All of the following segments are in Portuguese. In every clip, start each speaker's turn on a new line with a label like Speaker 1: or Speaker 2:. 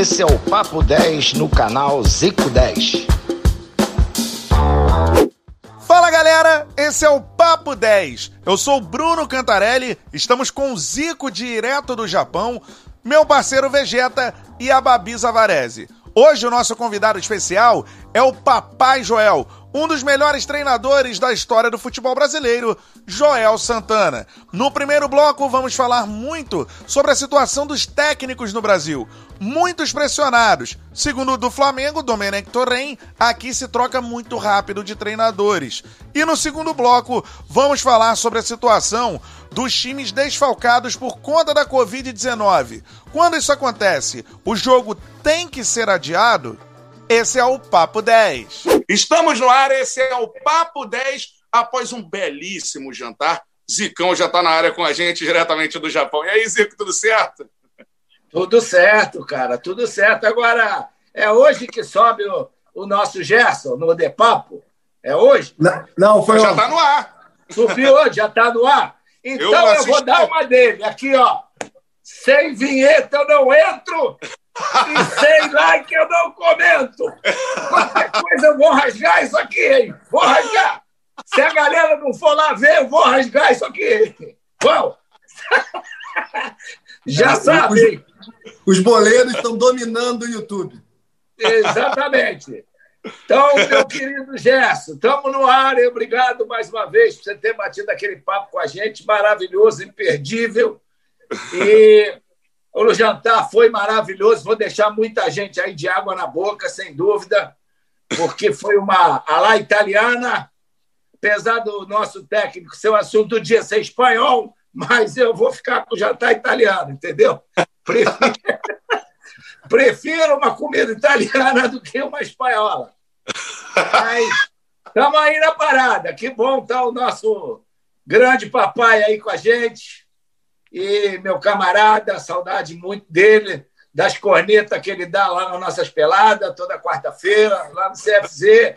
Speaker 1: Esse é o Papo 10 no canal Zico 10.
Speaker 2: Fala galera, esse é o Papo 10. Eu sou Bruno Cantarelli, estamos com o Zico direto do Japão, meu parceiro Vegeta e a Babi Zavarese. Hoje o nosso convidado especial é o Papai Joel, um dos melhores treinadores da história do futebol brasileiro, Joel Santana. No primeiro bloco, vamos falar muito sobre a situação dos técnicos no Brasil. Muitos pressionados. Segundo o do Flamengo, Domenech Torren, aqui se troca muito rápido de treinadores. E no segundo bloco, vamos falar sobre a situação dos times desfalcados por conta da Covid-19. Quando isso acontece, o jogo tem que ser adiado? Esse é o Papo 10.
Speaker 3: Estamos no ar, esse é o Papo 10, após um belíssimo jantar. Zicão já está na área com a gente, diretamente do Japão. E aí, Zico, tudo certo?
Speaker 4: Tudo certo, cara, tudo certo. Agora, é hoje que sobe o, o nosso Gerson no De Papo? É hoje?
Speaker 3: Não, não foi Já está no ar.
Speaker 4: Subiu hoje, já está no ar. Então eu, eu vou dar uma dele. Aqui, ó. Sem vinheta eu não entro e sem like eu não comento. Qualquer coisa eu vou rasgar isso aqui, hein? Vou rasgar. Se a galera não for lá ver, eu vou rasgar isso aqui. Bom, já é, sabe.
Speaker 5: Os, os boleiros estão dominando o YouTube.
Speaker 4: Exatamente. Então, meu querido Gerson, estamos no ar e obrigado mais uma vez por você ter batido aquele papo com a gente, maravilhoso, imperdível. E o jantar foi maravilhoso. Vou deixar muita gente aí de água na boca, sem dúvida, porque foi uma ala italiana. Apesar do nosso técnico ser o assunto do dia ser espanhol, mas eu vou ficar com o jantar italiano, entendeu? Prefiro, prefiro uma comida italiana do que uma espanhola. Mas estamos aí na parada. Que bom estar tá o nosso grande papai aí com a gente e meu camarada, saudade muito dele, das cornetas que ele dá lá nas nossas peladas, toda quarta-feira, lá no CFZ.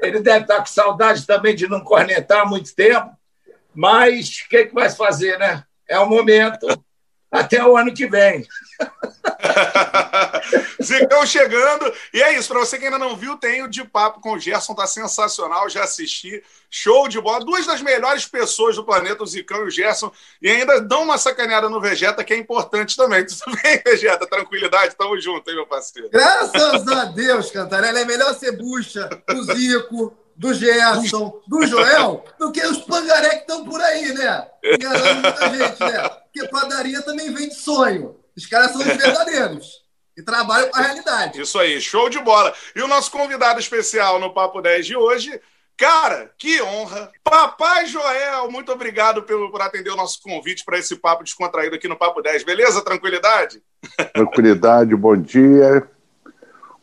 Speaker 4: Ele deve estar com saudade também de não cornetar há muito tempo, mas o que, que vai fazer, né? É o momento, até o ano que vem.
Speaker 3: Zicão chegando. E é isso, para você que ainda não viu, tem o De Papo com o Gerson, tá sensacional, já assisti. Show de bola. Duas das melhores pessoas do planeta, o Zicão e o Gerson. E ainda dão uma sacaneada no Vegeta, que é importante também. Tudo bem, Vegeta? Tranquilidade? Tamo junto, hein, meu parceiro?
Speaker 5: Graças a Deus, Cantarela. É melhor ser bucha do Zico, do Gerson, do Joel, do que os pangaré que estão por aí, né? Enganando muita gente, né? Porque padaria também vem de sonho. Os caras são os verdadeiros e trabalham com a realidade.
Speaker 3: Isso aí, show de bola. E o nosso convidado especial no Papo 10 de hoje, cara, que honra. Papai Joel, muito obrigado pelo, por atender o nosso convite para esse papo descontraído aqui no Papo 10. Beleza? Tranquilidade?
Speaker 6: Tranquilidade, bom dia.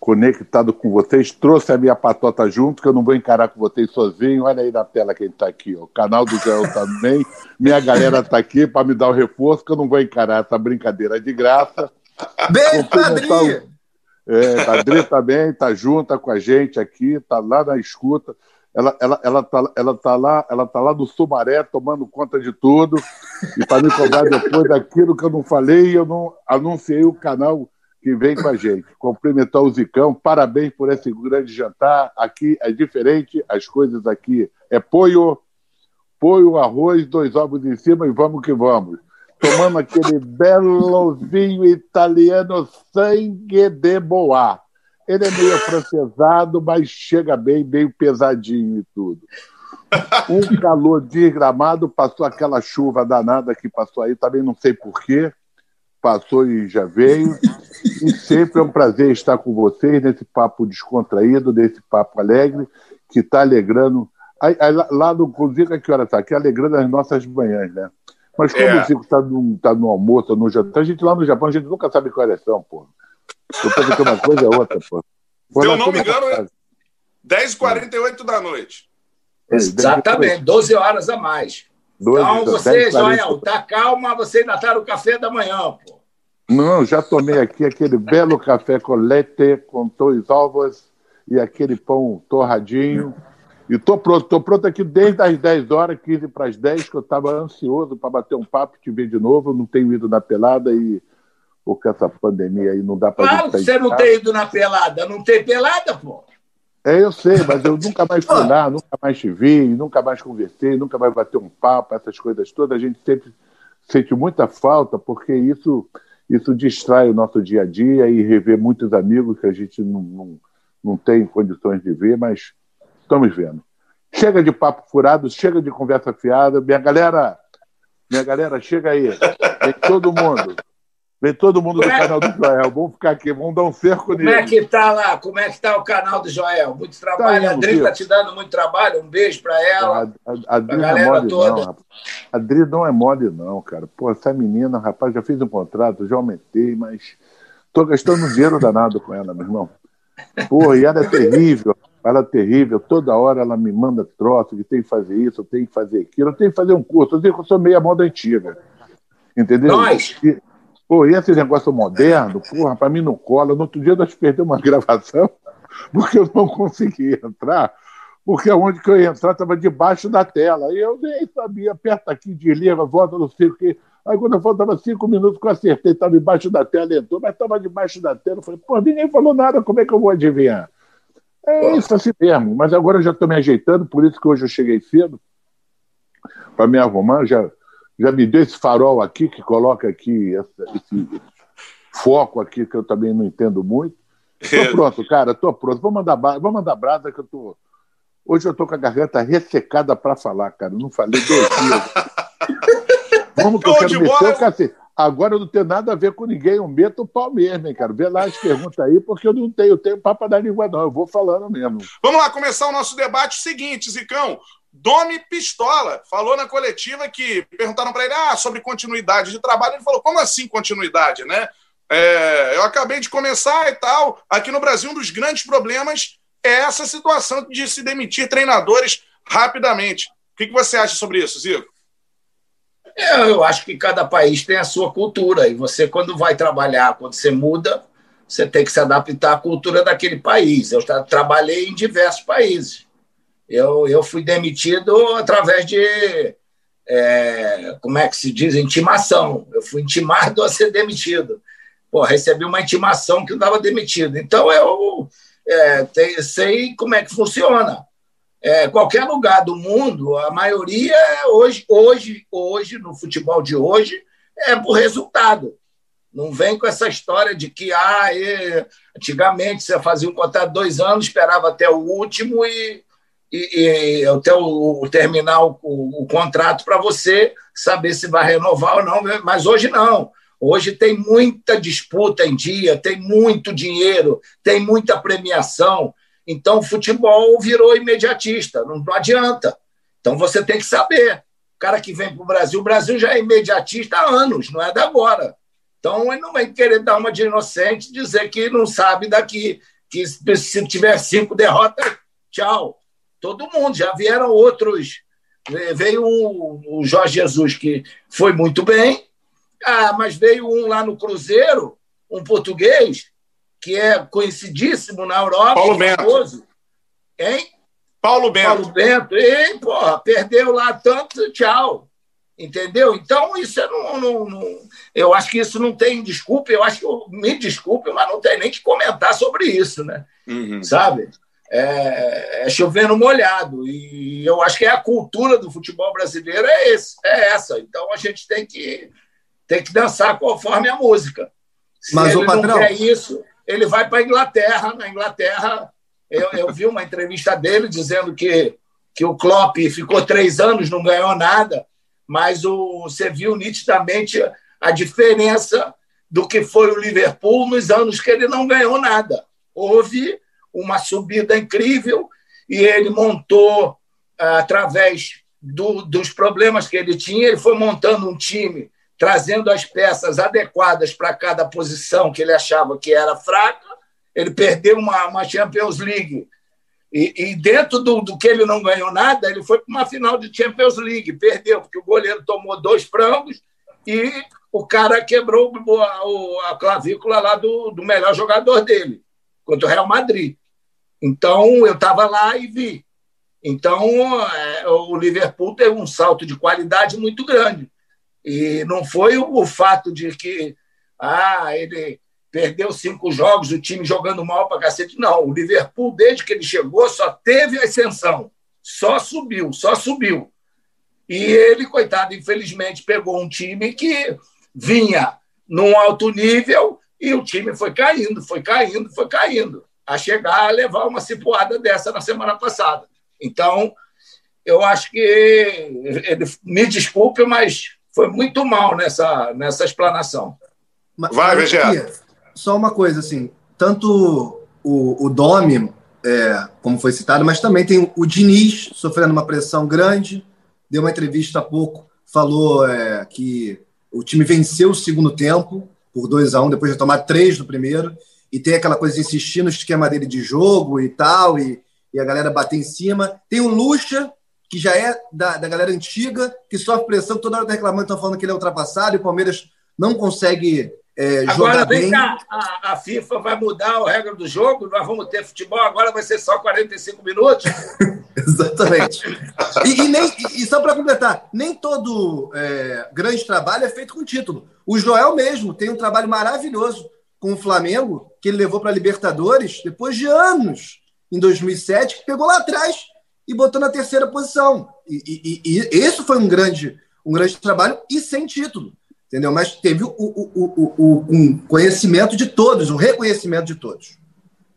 Speaker 6: Conectado com vocês, trouxe a minha patota junto, que eu não vou encarar com vocês sozinho. Olha aí na tela quem está aqui, ó. o canal do Joel também. Minha galera está aqui para me dar o reforço, que eu não vou encarar essa brincadeira de graça.
Speaker 5: Beijo, Padrinho!
Speaker 6: É, Padrinho também tá junto com a gente aqui, tá lá na escuta. Ela, ela, ela, tá, ela, tá lá, ela tá lá no Sumaré tomando conta de tudo. E para me cobrar depois daquilo que eu não falei, eu não anunciei o canal que vem com a gente. Cumprimentar o Zicão, parabéns por esse grande jantar. Aqui é diferente, as coisas aqui é poio, poio, arroz, dois ovos em cima e vamos que vamos tomando aquele belo vinho italiano sangue de boa. Ele é meio francesado, mas chega bem, meio pesadinho e tudo. Um calor desgramado, passou aquela chuva danada que passou aí, também não sei porquê, passou e já veio. E sempre é um prazer estar com vocês nesse papo descontraído, nesse papo alegre, que está alegrando. Aí, aí, lá no Cozinha, que hora está? Aqui alegrando as nossas manhãs, né? Mas como é. o Zico está no, tá no almoço, no jantar, a gente lá no Japão, a gente nunca sabe qual é a eleição, pô. Eu penso que uma coisa é outra, pô.
Speaker 3: Se eu não me engano, é 10h48 da noite.
Speaker 4: Exatamente, 12 horas a mais. 12, então, você, Joel, tá calma, você ainda está no café da manhã, pô.
Speaker 6: Não, já tomei aqui aquele belo café com leite, com dois ovos e aquele pão torradinho. E tô pronto, tô pronto aqui desde as 10 horas, 15 para as 10, que eu estava ansioso para bater um papo, te ver de novo. não tenho ido na pelada e porque essa pandemia aí não dá para
Speaker 4: Claro que você não tem ido na pelada. Não tem pelada, pô.
Speaker 6: É, eu sei, mas eu nunca mais fui lá, nunca mais te vi, nunca mais conversei, nunca mais bater um papo, essas coisas todas. A gente sempre sente muita falta, porque isso, isso distrai o nosso dia a dia e rever muitos amigos que a gente não, não, não tem condições de ver, mas estamos vendo. Chega de papo furado, chega de conversa fiada. Minha galera, minha galera, chega aí. Vem todo mundo. Vem todo mundo do
Speaker 4: é?
Speaker 6: canal do Joel. Vamos ficar aqui, vamos dar um cerco
Speaker 4: Como
Speaker 6: nele.
Speaker 4: é que tá lá? Como é que tá o canal do Joel? Muito trabalho.
Speaker 6: Tá
Speaker 4: a Adri
Speaker 6: viu?
Speaker 4: tá te dando muito trabalho. Um beijo pra ela.
Speaker 6: A, a, a Adri não é
Speaker 4: galera
Speaker 6: mole,
Speaker 4: toda.
Speaker 6: não, rapaz. A Adri não é mole, não, cara. Pô, essa menina, rapaz, já fiz um contrato, já aumentei, mas tô gastando dinheiro danado com ela, meu irmão. Pô, e ela é terrível. Ela é terrível. Toda hora ela me manda troço que tem que fazer isso, eu tenho que fazer aquilo, eu tenho que fazer um curso. Eu digo que eu sou meia moda antiga. Entendeu?
Speaker 4: Nós.
Speaker 6: E, pô, e esse negócio moderno, porra, pra mim não cola. No outro dia nós perdemos uma gravação porque eu não consegui entrar, porque aonde que eu ia entrar estava debaixo da tela. E eu nem sabia, aperta aqui, desliga, volta, não sei o quê. Aí quando faltava cinco minutos que eu acertei, estava embaixo da tela, entrou, mas estava debaixo da tela. Eu falei, pô, ninguém falou nada, como é que eu vou adivinhar? É isso assim mesmo, mas agora eu já estou me ajeitando, por isso que hoje eu cheguei cedo, para me arrumar, já, já me deu esse farol aqui, que coloca aqui essa- esse foco aqui, que eu também não entendo muito. Tô pronto, cara, tô pronto. Vou mandar, vou mandar brasa que eu tô. Hoje eu tô com a garganta ressecada para falar, cara. Não falei dois dias. Vamos que eu quero
Speaker 3: de
Speaker 6: meter o cacete. Agora eu não tenho nada a ver com ninguém, eu meto o pau mesmo, hein, cara. Vê lá as perguntas aí, porque eu não tenho, eu tenho papo da língua, não. Eu vou falando mesmo.
Speaker 3: Vamos lá, começar o nosso debate. Seguinte, Zicão. Domi Pistola falou na coletiva que perguntaram para ele ah, sobre continuidade de trabalho. Ele falou: como assim continuidade, né? É, eu acabei de começar e tal. Aqui no Brasil, um dos grandes problemas é essa situação de se demitir treinadores rapidamente. O que, você acha sobre isso, Zico?
Speaker 4: É, Eu acho que cada país tem a sua cultura. E você, quando vai trabalhar, quando você muda, você tem que se adaptar à cultura daquele país. Eu tra- trabalhei em diversos países. Eu, eu fui demitido através de, é, como é que se diz, intimação. Eu fui intimado a ser demitido. Pô, recebi uma intimação que eu estava demitido. Então, eu é, te- sei como é que funciona. É, qualquer lugar do mundo, a maioria é hoje, hoje, hoje, no futebol de hoje, é por resultado. Não vem com essa história de que ah, e, antigamente você fazia um contrato dois anos, esperava até o último e, e, e até o, o terminar o, o, o contrato para você saber se vai renovar ou não. Mas hoje não. Hoje tem muita disputa em dia, tem muito dinheiro, tem muita premiação. Então, o futebol virou imediatista, não, não adianta. Então, você tem que saber. O cara que vem para o Brasil, o Brasil já é imediatista há anos, não é da agora. Então, ele não vai querer dar uma de inocente dizer que não sabe daqui, que se tiver cinco derrotas, tchau. Todo mundo, já vieram outros. Veio o Jorge Jesus, que foi muito bem, ah, mas veio um lá no Cruzeiro, um português, que é conhecidíssimo na Europa.
Speaker 3: Paulo Bento.
Speaker 4: famoso. Hein?
Speaker 3: Paulo Bento.
Speaker 4: Paulo Bento. E, porra, perdeu lá tanto, tchau. Entendeu? Então, isso é não, não, não, Eu acho que isso não tem desculpa. Eu acho que. eu- Me desculpe, mas não tem nem que comentar sobre isso, né?
Speaker 3: Uhum.
Speaker 4: Sabe? É, é chovendo molhado. E eu acho que é a cultura do futebol brasileiro é, esse, é essa. Então a gente tem que, tem que dançar conforme a música. Se
Speaker 5: Mas,
Speaker 4: ele
Speaker 5: patrão-
Speaker 4: não quer isso, ele vai para a Inglaterra. Na Inglaterra, eu, eu vi uma entrevista dele dizendo que, que o Klopp ficou três anos, não ganhou nada, mas o, você viu nitidamente a diferença do que foi o Liverpool nos anos que ele não ganhou nada. Houve uma subida incrível e ele montou, ah, através do- dos problemas que ele tinha, ele foi montando um time, trazendo as peças adequadas para cada posição que ele achava que era fraca. Ele perdeu uma, uma Champions League. E, e dentro do, do que ele não ganhou nada, ele foi para uma final de Champions League. Perdeu, porque o goleiro tomou dois frangos e o cara quebrou a, a clavícula lá do, do melhor jogador dele, contra o Real Madrid. Então, eu estava lá e vi. Então, é, o Liverpool teve um salto de qualidade muito grande. E não foi o, fato de que Ah, ele perdeu cinco jogos, o time jogando mal para cacete. Não, o Liverpool, desde que ele chegou, só teve ascensão. Só subiu, só subiu. E ele, coitado, infelizmente pegou um time que vinha num alto nível e o time foi caindo, foi caindo, foi caindo, a chegar a levar uma cipuada dessa na semana passada. Então, eu acho que, ele, me desculpe, mas foi muito mal nessa, nessa explanação.
Speaker 3: Vai, Vegeta.
Speaker 5: Só uma coisa, assim, tanto o, o Domi, é, como foi citado, mas também tem o Diniz sofrendo uma pressão grande, deu uma entrevista há pouco, falou é, que o time venceu o segundo tempo por 2 a 1 um, depois de tomar três no primeiro, e tem aquela coisa de insistir no esquema dele de jogo e tal, e, e a galera bater em cima. Tem o Lucha, que já é da, da galera antiga, que sofre pressão, toda hora está reclamando, estão falando que ele é ultrapassado, e o Palmeiras não consegue é,
Speaker 4: agora vem
Speaker 5: bem.
Speaker 4: cá, a, a, FIFA vai mudar a regra do jogo, nós vamos ter futebol, agora vai ser só 45 minutos.
Speaker 5: Exatamente. E, e, nem, e só para completar, nem todo é, grande trabalho é feito com título. O Joel mesmo tem um trabalho maravilhoso com o Flamengo, que ele levou para a Libertadores depois de anos, em 2007, que pegou lá atrás e botou na terceira posição. E, e, e, e isso foi um grande, um grande trabalho e sem título entendeu? Mas teve o, o, o, o, um conhecimento de todos, um reconhecimento de todos.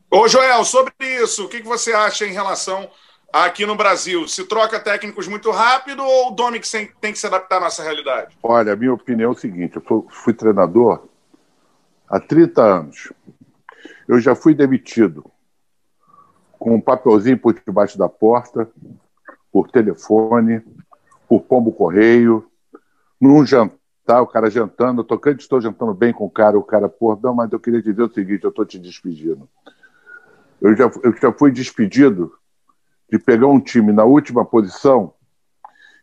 Speaker 3: Ô, Joel, sobre isso, o que você acha em relação aqui no Brasil? Se troca técnicos muito rápido ou o Domi tem que se adaptar à nossa realidade?
Speaker 6: Olha, a minha opinião é o seguinte: eu fui treinador há 30 anos. Eu já fui demitido com um papelzinho por debaixo da porta, por telefone, por pombo correio, num jantar? O cara jantando, eu tô, estou jantando bem com o cara, o cara, pô, não, mas eu queria dizer o seguinte, eu estou te despedindo. Eu já, eu já fui despedido de pegar um time na última posição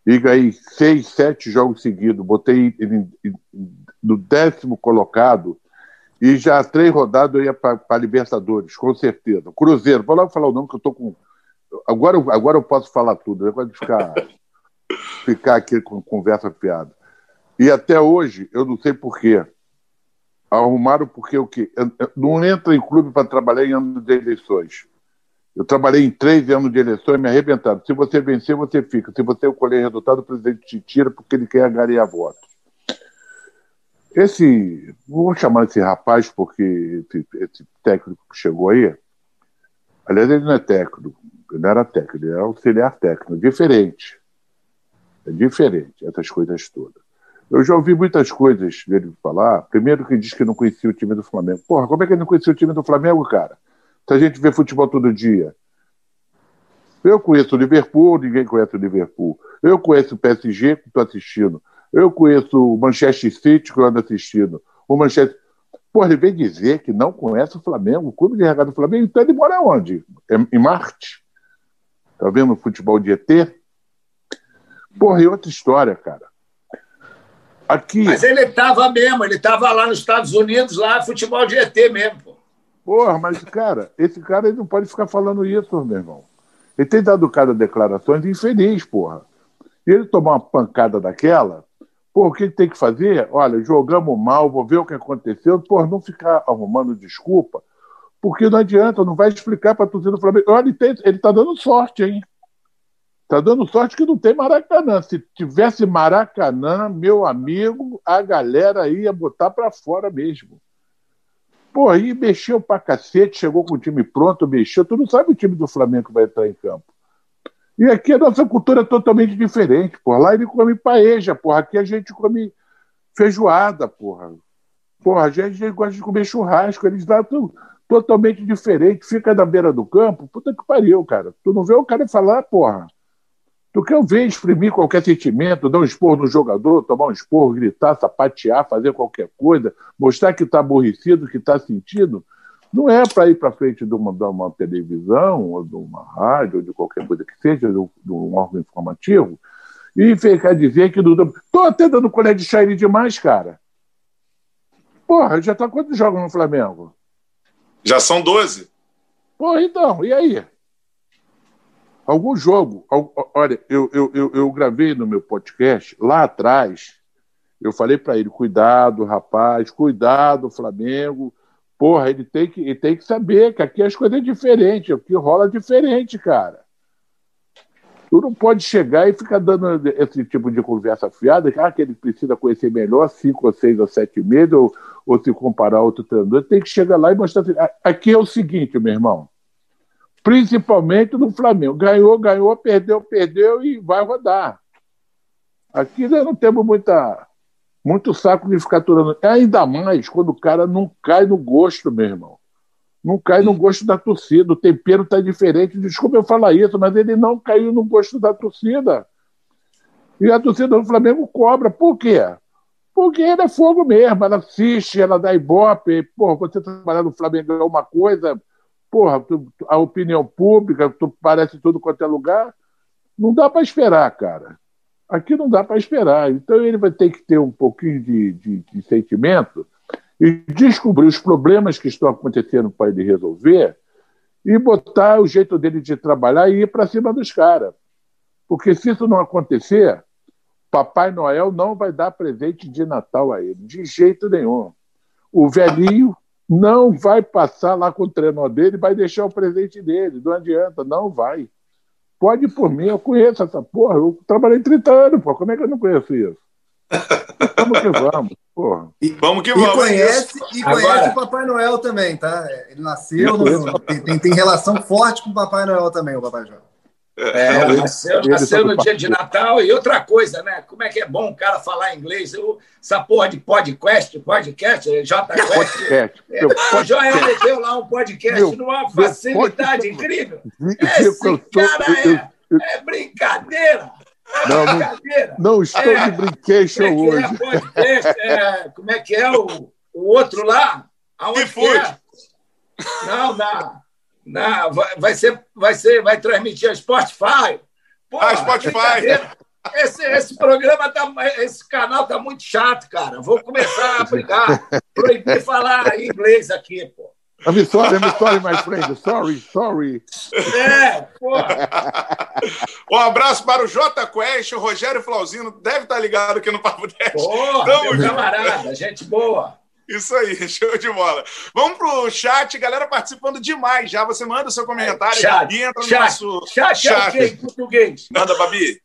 Speaker 6: e ganhei seis, sete jogos seguidos, botei ele no décimo colocado e já três rodadas eu ia para Libertadores, com certeza. Cruzeiro, vou lá falar o nome que eu tô com. Agora, agora eu posso falar tudo, negócio de ficar, ficar aqui com conversa fiada. E até hoje, eu não sei porquê. Arrumaram porque o quê? Não entra em clube para trabalhar em ano de eleições. Eu trabalhei em três anos de eleições e me arrebentaram. Se você vencer, você fica. Se você colher resultado, o presidente te tira porque ele quer angariar votos. Esse, vou chamar esse rapaz porque esse, esse, técnico que chegou aí, aliás, ele não é técnico, ele não era técnico, ele é auxiliar técnico, diferente. É diferente, essas coisas todas. Eu já ouvi muitas coisas dele falar. Primeiro que diz que não conhecia o time do Flamengo. Porra, como é que ele não conhecia o time do Flamengo, cara? Se a gente vê futebol todo dia. Eu conheço o Liverpool, ninguém conhece o Liverpool. Eu conheço o PSG, que estou assistindo. Eu conheço o Manchester City, que eu ando assistindo. O Manchester. Porra, ele vem dizer que não conhece o Flamengo, o clube de regado do Flamengo. Então ele mora onde? É em Marte? Tá vendo o futebol de ET? Porra, e outra história, cara. Aqui.
Speaker 4: Mas ele estava mesmo, ele estava lá nos Estados Unidos, lá, futebol de ET mesmo, pô.
Speaker 6: Porra, mas, cara, esse cara ele não pode ficar falando isso, meu irmão. Ele tem dado cada declarações infeliz, porra. E ele tomar uma pancada daquela, pô, o que tem que fazer? Olha, jogamos mal, vou ver o que aconteceu. Pô, não ficar arrumando desculpa, porque não adianta, não vai explicar para a torcida do Flamengo. Olha, ele está dando sorte, hein? Tá dando sorte que não tem Maracanã. Se tivesse Maracanã, meu amigo, a galera ia botar para fora mesmo. Pô, aí mexeu pra cacete, chegou com o time pronto, mexeu. Tu não sabe o time do Flamengo que vai entrar em campo. E aqui a nossa cultura é totalmente diferente, porra. Lá ele come paeja, porra. Aqui a gente come feijoada, porra. Porra, a gente gosta de comer churrasco. Eles lá estão totalmente diferente. Fica na beira do campo. Puta que pariu, cara. Tu não vê o cara falar, porra do que eu ver exprimir qualquer sentimento, dar um esporro no jogador, tomar um esporro, gritar, sapatear, fazer qualquer coisa, mostrar que está aborrecido, que está sentindo, não é para ir para frente de uma, de uma, televisão, ou de uma rádio, ou de qualquer coisa que seja, de, um órgão informativo, e ficar dizer que não. Estou até dando colher de chá demais, cara. Porra, já está quantos jogos no Flamengo?
Speaker 3: Já são 12.
Speaker 6: Porra, então, e aí? Algum jogo, olha, eu, eu, eu, eu gravei no meu podcast lá atrás, Eu falei para ele: cuidado, rapaz, cuidado, Flamengo. Porra, ele tem, que, ele tem que saber que aqui as coisas é diferente, aqui rola diferente, cara. Tu não pode chegar e ficar dando esse tipo de conversa fiada, ah, que ele precisa conhecer melhor cinco ou seis ou sete meses, ou, ou se comparar a outro treinador. Tem que chegar lá e mostrar. Assim, aqui é o seguinte, meu irmão. Principalmente no Flamengo. Ganhou, ganhou, perdeu, perdeu e vai rodar. Aqui nós não temos muita, muito saco de ficar aturando. Ainda mais quando o cara não cai no gosto, meu irmão. Não cai no gosto da torcida. O tempero está diferente. Desculpa eu falar isso, mas ele não caiu no gosto da torcida. E a torcida do Flamengo cobra. Por quê? Porque ele é fogo mesmo. Ela assiste, ela dá ibope. Porra, você trabalhar no Flamengo é uma coisa. Porra, tu, a opinião pública, tu parece tudo quanto é lugar. Não dá para esperar, cara. Aqui não dá para esperar. Então ele vai ter que ter um pouquinho de, de, de sentimento e descobrir os problemas que estão acontecendo para ele resolver e botar o jeito dele de trabalhar e ir para cima dos caras. Porque se isso não acontecer, Papai Noel não vai dar presente de Natal a ele, de jeito nenhum. O velhinho não vai passar lá com o treinador dele, vai deixar o presente dele, não adianta, não vai. Pode ir por mim, eu conheço essa porra. Eu trabalhei 30 anos, pô. Como é que eu não conheço isso? vamos que vamos, porra.
Speaker 3: E, vamos que vamos.
Speaker 5: E conhece, e conhece Agora... o Papai Noel também, tá? Ele nasceu, no, tem, tem, relação forte com o Papai Noel também, o Papai João.
Speaker 4: É, nasceu, nasceu no dia de Natal e outra coisa, né? Como é que é bom o cara falar inglês? Eu, essa porra de podcast, podcast, J Podcast. É, o Joel meteu lá um podcast meu, numa facilidade meu, incrível. Esse cara é, é brincadeira.
Speaker 6: Não, não, não estou é, de brincation é hoje. É
Speaker 4: podcast, é, como é que é o, o outro lá? Aonde que é? Não, não. Não, vai, vai, ser, vai ser, vai transmitir a Spotify.
Speaker 3: Porra, ah, Spotify.
Speaker 4: Esse, esse programa, tá, esse canal tá muito chato, cara. Vou começar a brigar, proibir falar inglês aqui, pô.
Speaker 6: I'm sorry, I'm sorry, my friend. Sorry, sorry.
Speaker 4: É, porra.
Speaker 3: Um abraço para o J Quest, o Rogério Flauzino, deve estar ligado aqui no Papo 10.
Speaker 4: Porra, Tamo meu camarada, gente boa.
Speaker 3: Isso aí, show de bola. Vamos pro chat, galera participando demais já. Você manda o seu comentário
Speaker 4: chat,
Speaker 3: e entra no
Speaker 4: chat,
Speaker 3: nosso
Speaker 4: chat. Chat é em português?
Speaker 3: Manda, Babi.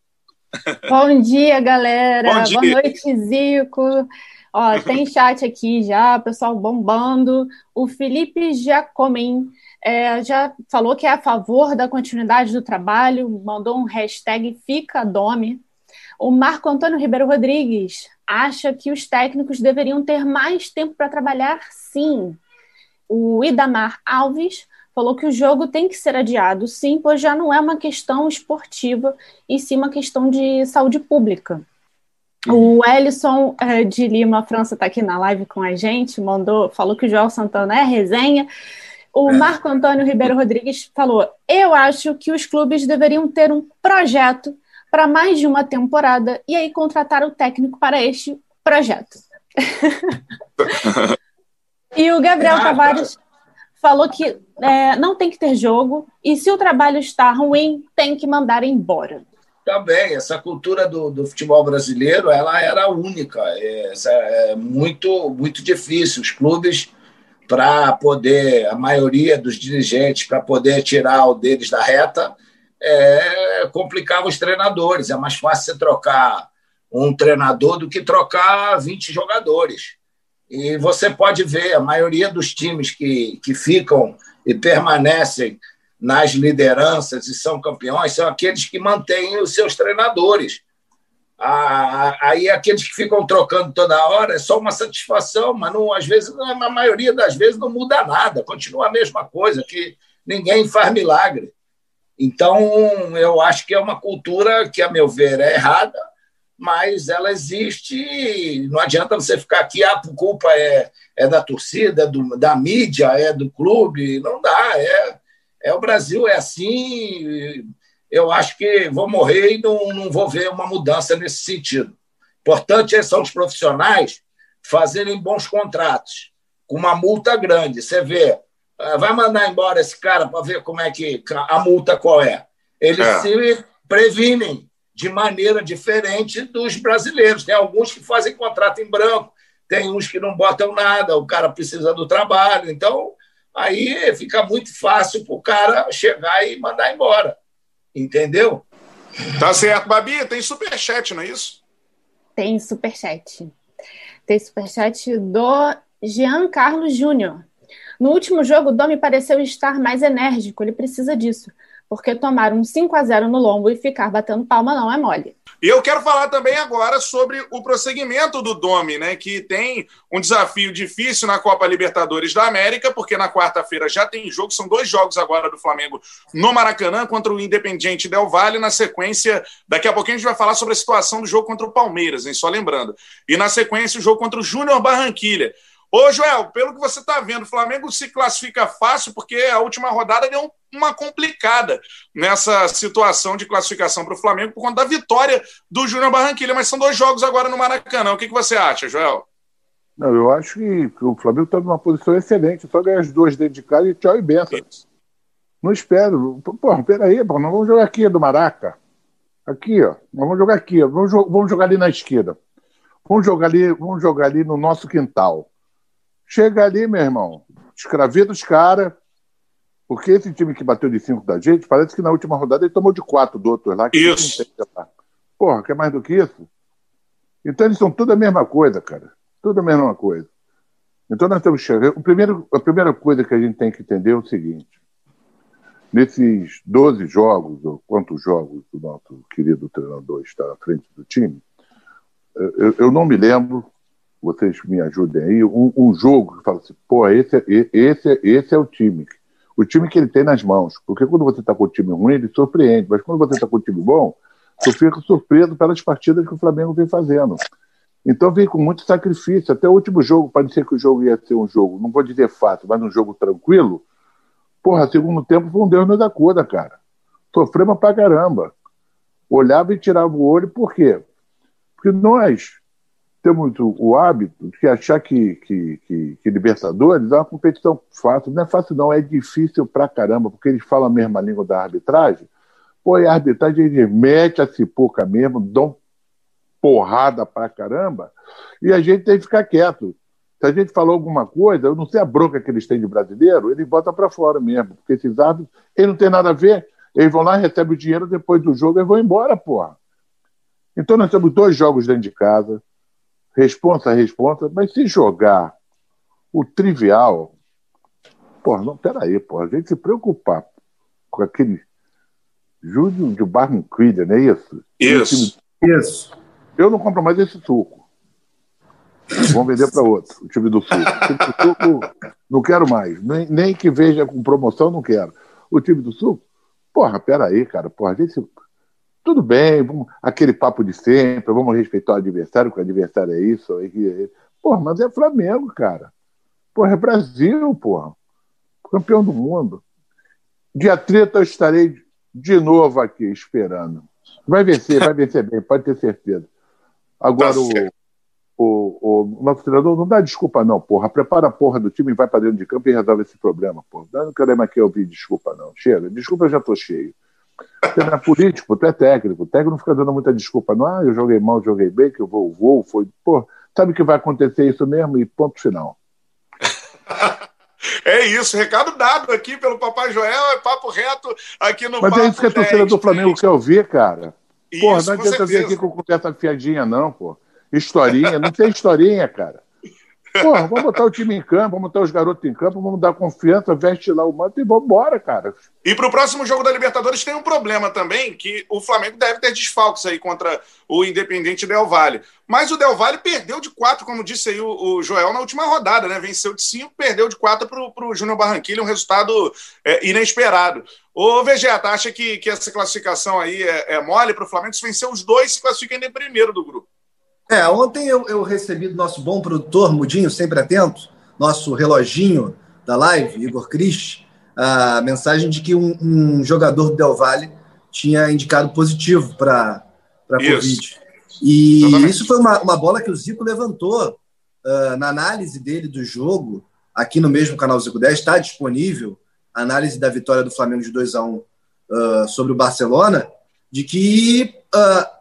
Speaker 7: Bom dia, galera. Bom dia. Boa noite, Zico. Ó, tem chat aqui já, pessoal bombando. O Felipe Giacomin é, já falou que é a favor da continuidade do trabalho, mandou um hashtag Fica Dome. O Marco Antônio Ribeiro Rodrigues acha que os técnicos deveriam ter mais tempo para trabalhar, sim. O Idamar Alves falou que o jogo tem que ser adiado, sim, pois já não é uma questão esportiva, e sim uma questão de saúde pública. O Ellison eh, de Lima, França, está aqui na live com a gente, mandou, falou que o João Santana é resenha. O é. Marco Antônio Ribeiro Rodrigues falou: Eu acho que os clubes deveriam ter um projeto para mais de uma temporada e aí contratar o técnico para este projeto. e o Gabriel Tavares falou que é, não tem que ter jogo e se o trabalho está ruim, tem que mandar embora.
Speaker 4: Também, essa cultura do, do futebol brasileiro, ela era única, é, é muito, muito difícil. Os clubes, para poder, a maioria dos dirigentes, para poder tirar o deles da reta, é, complicava os treinadores. É mais fácil você trocar um treinador do que trocar 20 jogadores. E você pode ver, a maioria dos times que, que ficam e permanecem nas lideranças e são campeões são aqueles que mantêm os seus treinadores. Aí aqueles que ficam trocando toda hora é só uma satisfação, mas não, às vezes, na maioria das vezes, não muda nada, continua a mesma coisa, que ninguém faz milagre. Então, eu acho que é uma cultura que, a meu ver, é errada, mas ela existe. Não adianta você ficar aqui, ah, a culpa é, é da torcida, é do, da mídia, é do clube. Não dá. É, é o Brasil, é assim. Eu acho que vou morrer e não, não vou ver uma mudança nesse sentido. Importante são os profissionais fazerem bons contratos, com uma multa grande. Você vê, vai mandar embora esse cara para ver como é que a multa qual é. Eles é. se previnem de maneira diferente dos brasileiros. Tem alguns que fazem contrato em branco, tem uns que não botam nada, o cara precisa do trabalho. Então, aí fica muito fácil para o cara chegar e mandar embora. Entendeu?
Speaker 3: Tá certo. Babi, tem superchat, não é isso?
Speaker 7: Tem superchat. Tem superchat do Jean Carlos Júnior. No último jogo, o Domi pareceu estar mais enérgico, ele precisa disso porque tomar um 5 a 0 no lombo e ficar batendo palma não é mole.
Speaker 3: E eu quero falar também agora sobre o prosseguimento do Domi, né, que tem um desafio difícil na Copa Libertadores da América, porque na quarta-feira já tem jogo, são dois jogos agora do Flamengo no Maracanã contra o Independiente Del Valle, na sequência, daqui a pouquinho a gente vai falar sobre a situação do jogo contra o Palmeiras, hein, só lembrando. E na sequência o jogo contra o Júnior Barranquilha. Ô, Joel, pelo que você está vendo, o Flamengo se classifica fácil porque a última rodada deu uma complicada nessa situação de classificação para o Flamengo por conta da vitória do Júnior Barranquilla. Mas são dois jogos agora no Maracanã. O que, que você acha, Joel?
Speaker 6: Não, eu acho que o Flamengo está numa posição excelente. Só ganhar as duas dentro de casa e tchau e benção. Não espero. Pô, peraí, pô, nós vamos jogar aqui do Maraca. Aqui, ó. Nós vamos jogar aqui. Ó. Vamos, vamos jogar ali na esquerda. Vamos jogar ali, vamos jogar ali no nosso quintal. Chega ali, meu irmão, escravida os caras, porque esse time que bateu de cinco da gente, parece que na última rodada ele tomou de quatro do outro lá.
Speaker 3: isso.
Speaker 6: Porra, quer mais do que isso? Então eles são tudo a mesma coisa, cara. Tudo a mesma coisa. Então nós temos que chegar. O primeiro, a primeira coisa que a gente tem que entender é o seguinte: nesses 12 jogos, ou quantos jogos o nosso querido treinador está à frente do time, eu, eu não me lembro vocês me ajudem aí, um, um jogo que fala assim, pô, esse, é, esse, esse é o time. O time que ele tem nas mãos. Porque quando você está com o time ruim, ele surpreende. Mas quando você está com o time bom, você fica surpreso pelas partidas que o Flamengo vem fazendo. Então vem com muito sacrifício. Até o último jogo, parecia que o jogo ia ser um jogo, não vou dizer fácil, mas um jogo tranquilo. Porra, segundo tempo foi um Deus nos acuda, cara. Sofremos pra caramba. Olhava e tirava o olho, por quê? Porque nós temos o, hábito de achar que, que, que, que, Libertadores é uma competição fácil. Não é fácil, não, é difícil pra caramba, porque eles falam a mesma língua da arbitragem. Pô, e a arbitragem eles mete a cipuca mesmo, dão porrada pra caramba, e a gente tem que ficar quieto. Se a gente falou alguma coisa, eu não sei a bronca que eles têm de brasileiro, eles botam para fora mesmo, porque esses árbitros, eles não têm nada a ver, eles vão lá, recebem o dinheiro depois do jogo e vão embora, porra. Então nós temos dois jogos dentro de casa, responsa, responsa, mas se jogar o trivial, pô, não, peraí, pô, a gente se preocupar com aquele Júlio de Barranquilla, não é isso?
Speaker 3: Isso.
Speaker 5: Isso.
Speaker 6: Eu não compro mais esse suco. Vamos vender para outro, o time do Sul. O time do Sul, não quero mais. Nem, nem que veja com promoção, não quero. O time do Sul, porra, peraí, cara, porra, a gente tudo bem, vamos, aquele papo de sempre, vamos respeitar o adversário, porque o adversário é isso. É, é, porra, mas é Flamengo, cara. Porra, é Brasil, porra. Campeão do mundo. Dia 30 eu estarei de novo aqui esperando. Vai vencer, vai vencer bem, pode ter certeza. Agora tá o, o, o, nosso treinador não dá desculpa, não, porra. Prepara a porra do time e vai para dentro de campo e resolve esse problema, porra. Não quero mais que eu ouvir desculpa, não. Chega, desculpa, eu já tô cheio. Você não é político, tu é técnico. O técnico não fica dando muita desculpa, não. Ah, eu joguei mal, joguei bem, que eu vou, vou, foi. Pô, sabe que vai acontecer isso mesmo e ponto final.
Speaker 3: É isso, recado dado aqui pelo Papai Joel, é papo reto aqui no
Speaker 6: Mas
Speaker 3: Papo
Speaker 6: é isso que a torcida do Flamengo quer ouvir, cara.
Speaker 3: Isso,
Speaker 6: Porra, não adianta vir aqui com conversa fiadinha, não, pô. Historinha, não tem historinha, cara. Porra, vamos botar o time em campo, vamos botar os garotos em campo, vamos dar confiança, veste lá o manto e vamos embora, cara.
Speaker 3: E para o próximo jogo da Libertadores tem um problema também, que o Flamengo deve ter desfalques aí contra o Independente Del Valle. Mas o Del Valle perdeu de quatro, como disse aí o, Joel, na última rodada, né? Venceu de cinco, perdeu de quatro para o Júnior Barranquilla, um resultado é, inesperado. Ô, Vegeta, acha que, que essa classificação aí é, é mole para o Flamengo? Se vencer os dois, se classifica ainda em primeiro do grupo.
Speaker 5: É, ontem eu, eu recebi do nosso bom produtor, Mudinho, sempre atento, nosso reloginho da live, Igor Cris, a mensagem de que um, um jogador do Del Valle tinha indicado positivo para a Covid. E Exatamente. isso foi uma, uma bola que o Zico levantou uh, na análise dele do jogo, aqui no mesmo canal Zico 10, está disponível a análise da vitória do Flamengo de 2 a 1 uh, sobre o Barcelona. de que uh,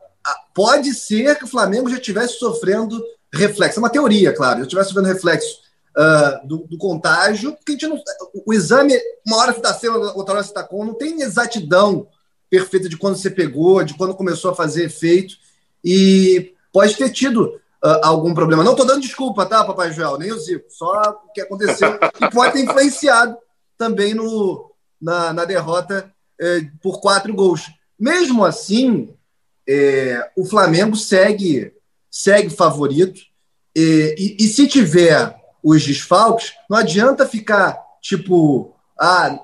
Speaker 5: pode ser que o Flamengo já estivesse sofrendo reflexo. É uma teoria, claro, já estivesse sofrendo reflexo uh, do, do, contágio, porque a gente não, o, exame, uma hora você está C, outra hora você está com, não tem exatidão perfeita de quando você pegou, de quando começou a fazer efeito, e pode ter tido uh, algum problema. Não estou dando desculpa, tá, Papai Joel? Nem o Zico, só o que aconteceu, e pode ter influenciado também no, na, na derrota eh, por quatro gols. Mesmo assim, eh, o Flamengo segue, segue favorito, eh, e, e se tiver os desfalques, não adianta ficar tipo, ah,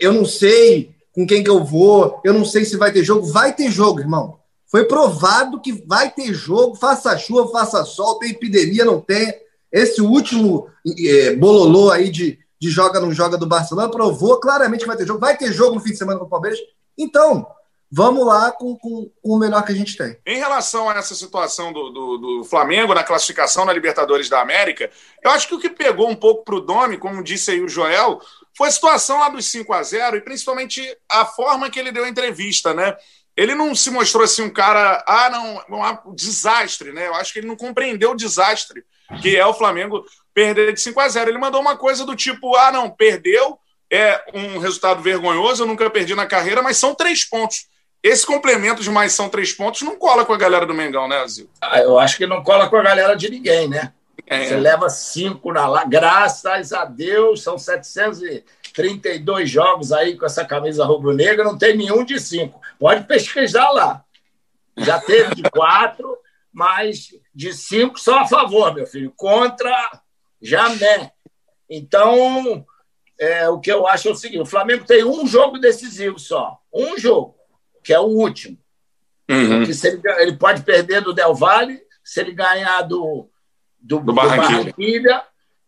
Speaker 5: eu não sei com quem que eu vou, eu não sei se vai ter jogo. Vai ter jogo, irmão. Foi provado que vai ter jogo, faça chuva, faça sol, tem epidemia, não tem. Esse último é, bololô aí de, de joga não joga do Barcelona provou claramente que vai ter jogo. Vai ter jogo no fim de semana com o Palmeiras. Então, vamos lá com, com, com, o melhor que a gente tem.
Speaker 3: Em relação a essa situação do, do, do, Flamengo na classificação na Libertadores da América, eu acho que o que pegou um pouco para o Domi, como disse aí o Joel, foi a situação lá dos 5 a 0 e principalmente a forma que ele deu a entrevista, né? Ele não se mostrou assim um cara, ah, não, um desastre, né? Eu acho que ele não compreendeu o desastre que é o Flamengo perder de 5 a 0 Ele mandou uma coisa do tipo, ah, não, perdeu, é um resultado vergonhoso, eu nunca perdi na carreira, mas são três pontos. Esse complemento de mais são três pontos não cola com a galera do Mengão, né, Azil?
Speaker 4: Ah, eu acho que não cola com a galera de ninguém, né? É. Você leva cinco na lá, graças a Deus, são 732 jogos aí com essa camisa rubro-negra, não tem nenhum de cinco. Pode pesquisar lá. Já teve de quatro, mas de cinco só a favor, meu filho. Contra, jamais. Então, é, o que eu acho é o seguinte: o Flamengo tem um jogo decisivo só. Um jogo que é o último. Uhum. Ele, ele, pode perder do Del Valle, se ele ganhar do, do, do, Barranquilha. Do Barranquilha.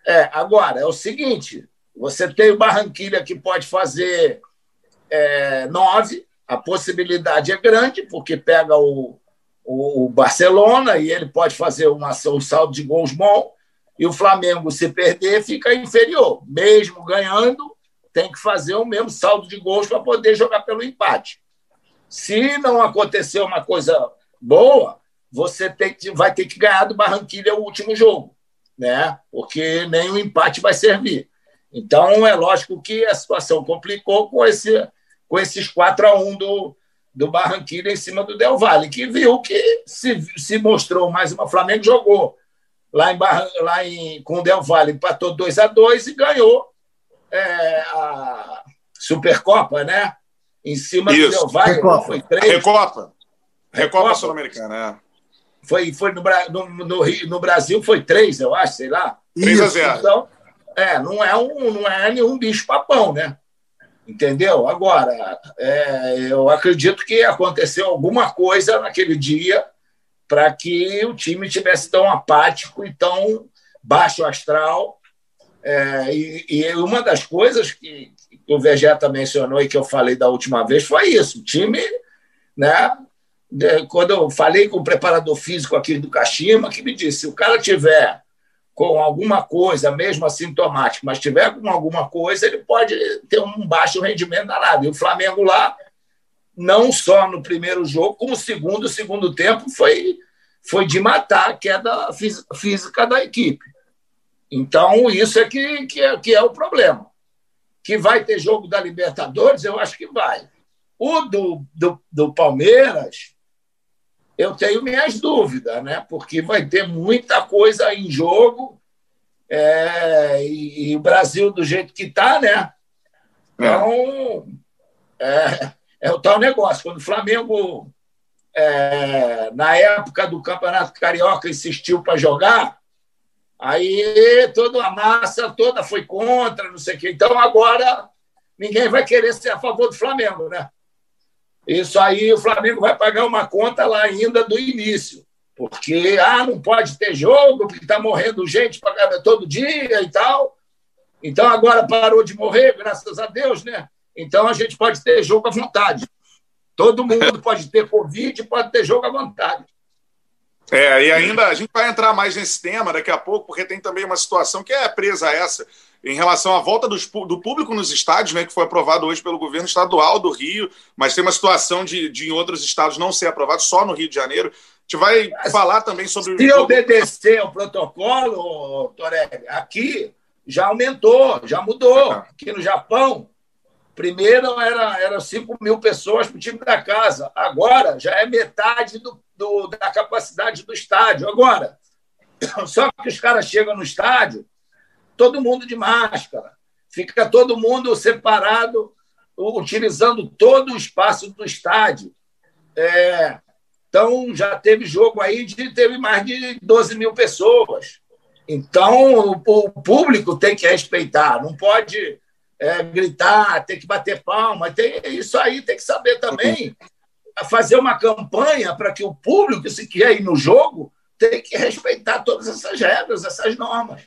Speaker 4: É, agora, é o seguinte: você tem o Barranquilha que pode fazer é, nove, a possibilidade é grande, porque pega o, o, o Barcelona e ele pode fazer uma, um saldo de gols bom, e o Flamengo, se perder, fica inferior. Mesmo ganhando, tem que fazer o mesmo saldo de gols para poder jogar pelo empate. Se não acontecer uma coisa boa, você tem que, vai ter que ganhar do Barranquilha o último jogo, né? Porque nem o empate vai servir. Então, é lógico que a situação complicou com, esse, com esses 4 a 1 do, do Barranquilha em cima do Del Valle, que viu que se, se mostrou mais uma. Flamengo jogou lá em, Barran, lá em com o Del Valle, empatou 2 a 2 e ganhou é, a Supercopa, né? Em cima Isso. do Del Valle.
Speaker 3: Recopa. Foi três. Recopa. Recopa Sul-Americana, é.
Speaker 4: Foi, foi no, no, no, no, Brasil foi três, eu acho, sei lá.
Speaker 3: 3 a 0.
Speaker 4: Então, é, não é, um, não é nenhum bicho papão, né? Entendeu? Agora, é, eu acredito que aconteceu alguma coisa naquele dia para que o time tivesse tão apático e tão baixo astral. É, e, e, uma das coisas que, que o Vegeta mencionou e que eu falei da última vez foi isso. O time, né? Quando eu falei com o preparador físico aqui do Kashima, que me disse: se o cara tiver com alguma coisa, mesmo assintomático, mas tiver com alguma coisa, ele pode ter um baixo rendimento danado. E o Flamengo lá, não só no primeiro jogo, como segundo, segundo tempo, foi, foi de matar a queda física da equipe. Então, isso é que, que, é, que é o problema. Que vai ter jogo da Libertadores? Eu acho que vai. O do, do, do Palmeiras, eu tenho minhas dúvidas, né? porque vai ter muita coisa em jogo é, e, e, o Brasil do jeito que está, né? Então, é, é o tal negócio. Quando o Flamengo, é, na época do Campeonato Carioca, insistiu para jogar, Aí toda a massa toda foi contra, não sei o quê. Então agora ninguém vai querer ser a favor do Flamengo, né? Isso aí o Flamengo vai pagar uma conta lá ainda do início. Porque ah, não pode ter jogo, porque está morrendo gente todo dia e tal. Então agora parou de morrer, graças a Deus, né? Então a gente pode ter jogo à vontade. Todo mundo pode ter Covid, pode ter jogo à vontade.
Speaker 3: É, e ainda a gente vai entrar mais nesse tema daqui a pouco, porque tem também uma situação que é presa a essa, em relação à volta dos, do público nos estádios, né, que foi aprovado hoje pelo governo estadual do Rio, mas tem uma situação de, de em outros estados não ser aprovado, só no Rio de Janeiro. A gente vai falar também sobre...
Speaker 4: Se obedecer ao protocolo, Torelli, aqui já aumentou, já mudou. Aqui no Japão, primeiro era, era 5 mil pessoas para o time da casa, agora já é metade do, do, da capacidade do estádio. Agora, só que os caras chegam no estádio, todo mundo de máscara, fica todo mundo separado, utilizando todo o espaço do estádio. É, então, já teve jogo aí de teve mais de 12 mil pessoas. Então, o, o público tem que respeitar, não pode é, gritar, tem que bater palma, tem, isso aí tem que saber também fazer uma campanha para que o público, se quer ir no jogo, tem que respeitar todas essas regras, essas normas.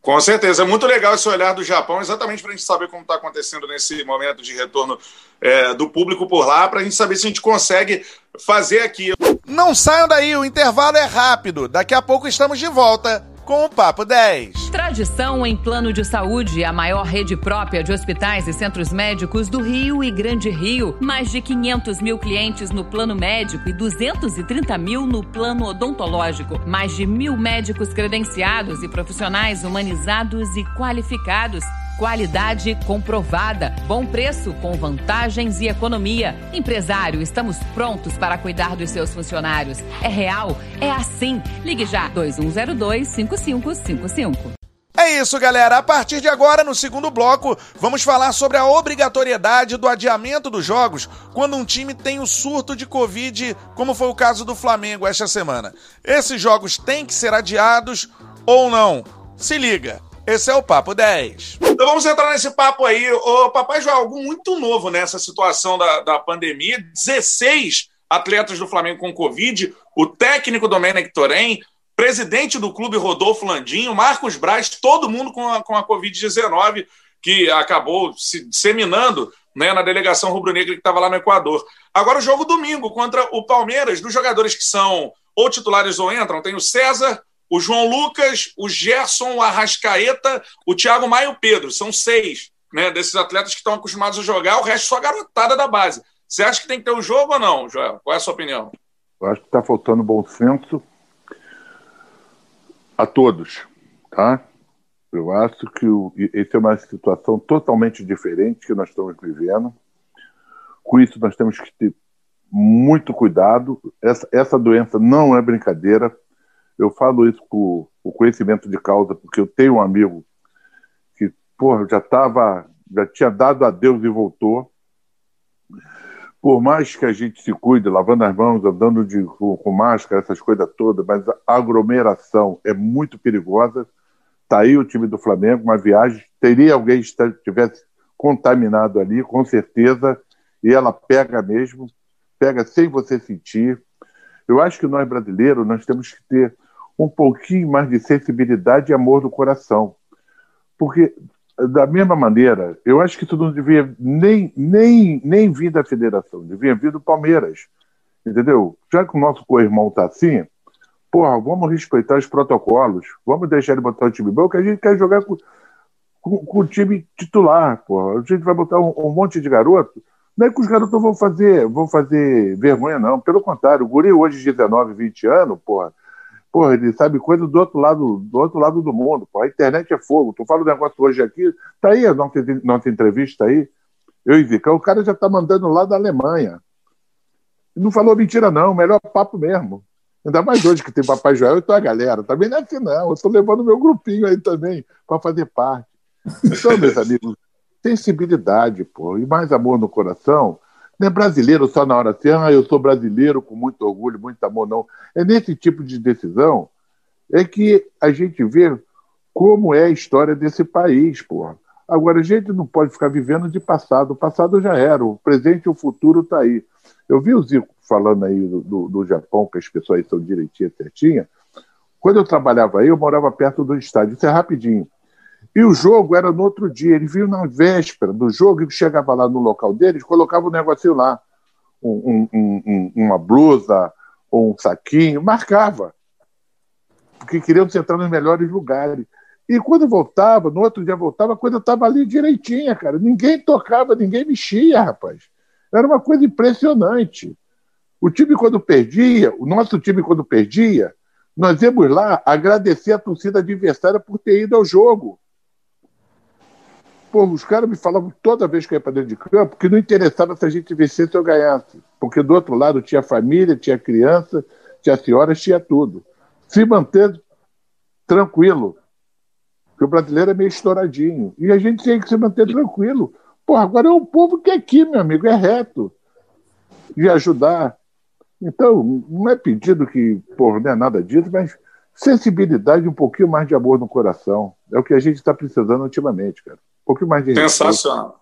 Speaker 3: Com certeza, é muito legal esse olhar do Japão, exatamente para a gente saber como está acontecendo nesse momento de retorno é, do público por lá, para a gente saber se a gente consegue fazer aqui.
Speaker 2: Não saiam daí, o intervalo é rápido. Daqui a pouco estamos de volta com o Papo 10.
Speaker 8: Tradição em plano de saúde, a maior rede própria de hospitais e centros médicos do Rio e Grande Rio. Mais de 500 mil clientes no plano médico e 230 mil no plano odontológico. Mais de mil médicos credenciados e profissionais humanizados e qualificados. Qualidade comprovada. Bom preço com vantagens e economia. Empresário, estamos prontos para cuidar dos seus funcionários. É real? É assim. Ligue já 2102-5555.
Speaker 2: É isso, galera. A partir de agora, no segundo bloco, vamos falar sobre a obrigatoriedade do adiamento dos jogos quando um time tem o surto de Covid, como foi o caso do Flamengo esta semana. Esses jogos têm que ser adiados ou não? Se liga. Esse é o Papo 10.
Speaker 3: Então vamos entrar nesse papo aí. O Papai João, algo muito novo nessa situação da, da pandemia. 16 atletas do Flamengo com Covid, o técnico Domenech Torém, presidente do clube Rodolfo Landinho, Marcos Braz, todo mundo com a, com a Covid-19, que acabou se disseminando né, na delegação rubro-negra que estava lá no Equador. Agora o jogo domingo contra o Palmeiras, dos jogadores que são ou titulares ou entram, tem o César, o João Lucas, o Gerson, o Arrascaeta, o Thiago Maio e o Pedro. São seis né, desses atletas que estão acostumados a jogar, o resto só garotada da base. Você acha que tem que ter um jogo ou não, Joel? Qual é a sua opinião?
Speaker 6: Eu acho que está faltando bom senso a todos, tá? Eu acho que o, é uma situação totalmente diferente que nós estamos vivendo. Com isso, nós temos que ter muito cuidado. Essa, essa doença não é brincadeira. Eu falo isso com o conhecimento de causa, porque eu tenho um amigo que, porra, já estava, já tinha dado adeus e voltou. Por mais que a gente se cuide, lavando as mãos, andando de, com, com máscara, essas coisas todas, mas a aglomeração é muito perigosa. Está aí o time do Flamengo, uma viagem. Teria alguém que estivesse contaminado ali, com certeza, e ela pega mesmo, pega sem você sentir. Eu acho que nós brasileiros nós temos que ter um pouquinho mais de sensibilidade e amor no coração. Porque, da mesma maneira, eu acho que isso não devia nem, nem, nem vir da federação, devia vir do Palmeiras. Entendeu? Já que o nosso co-irmão está assim, porra, vamos respeitar os protocolos, vamos deixar ele botar o time bom, que a gente quer jogar com, com, com o time titular, porra. A gente vai botar um, um monte de garoto. Não é que os garotos vão fazer, vão fazer vergonha, não. Pelo contrário, o Guri hoje, 19, 20 anos, porra, Porra, ele sabe coisa do outro lado do, outro lado do mundo. Porra. A internet é fogo. Tu fala um negócio hoje aqui, tá aí a nossa, nossa entrevista aí. Eu e Vicão, o cara já tá mandando lá da Alemanha. Não falou mentira, não. Melhor papo mesmo. Ainda mais hoje que tem Papai Joel e tua galera. Também não é assim, não. Eu tô levando meu grupinho aí também para fazer parte. Então, meus amigos, sensibilidade, pô, e mais amor no coração não é brasileiro só na hora assim, ah, eu sou brasileiro com muito orgulho, muito amor, não. É nesse tipo de decisão é que a gente vê como é a história desse país, porra. Agora, a gente não pode ficar vivendo de passado. O passado já era, o presente e o futuro está aí. Eu vi o Zico falando aí do, do, do Japão, que as pessoas aí são direitinhas, certinhas. Quando eu trabalhava aí, eu morava perto do estádio. Isso é rapidinho. E o jogo era no outro dia. Ele viu na véspera do jogo e chegava lá no local deles, colocava um negocinho lá, um, um, um, uma blusa ou um saquinho, marcava. Porque queriam entrar nos melhores lugares. E quando voltava, no outro dia voltava, a coisa estava ali direitinha, cara. Ninguém tocava, ninguém mexia, rapaz. Era uma coisa impressionante. O time, quando perdia, o nosso time, quando perdia, nós íamos lá agradecer a torcida adversária por ter ido ao jogo. Pô, os caras me falavam toda vez que eu ia para dentro de campo que não interessava se a gente vencesse ou ganhasse. Porque do outro lado tinha família, tinha criança, tinha senhoras, tinha tudo. Se manter tranquilo. Porque o brasileiro é meio estouradinho. E a gente tem que se manter tranquilo. Pô, agora é um povo que é aqui, meu amigo, é reto. De ajudar. Então, não é pedido que, pô, não é nada disso, mas sensibilidade, um pouquinho mais de amor no coração. É o que a gente está precisando ultimamente, cara. Um pouquinho mais de
Speaker 3: Sensacional.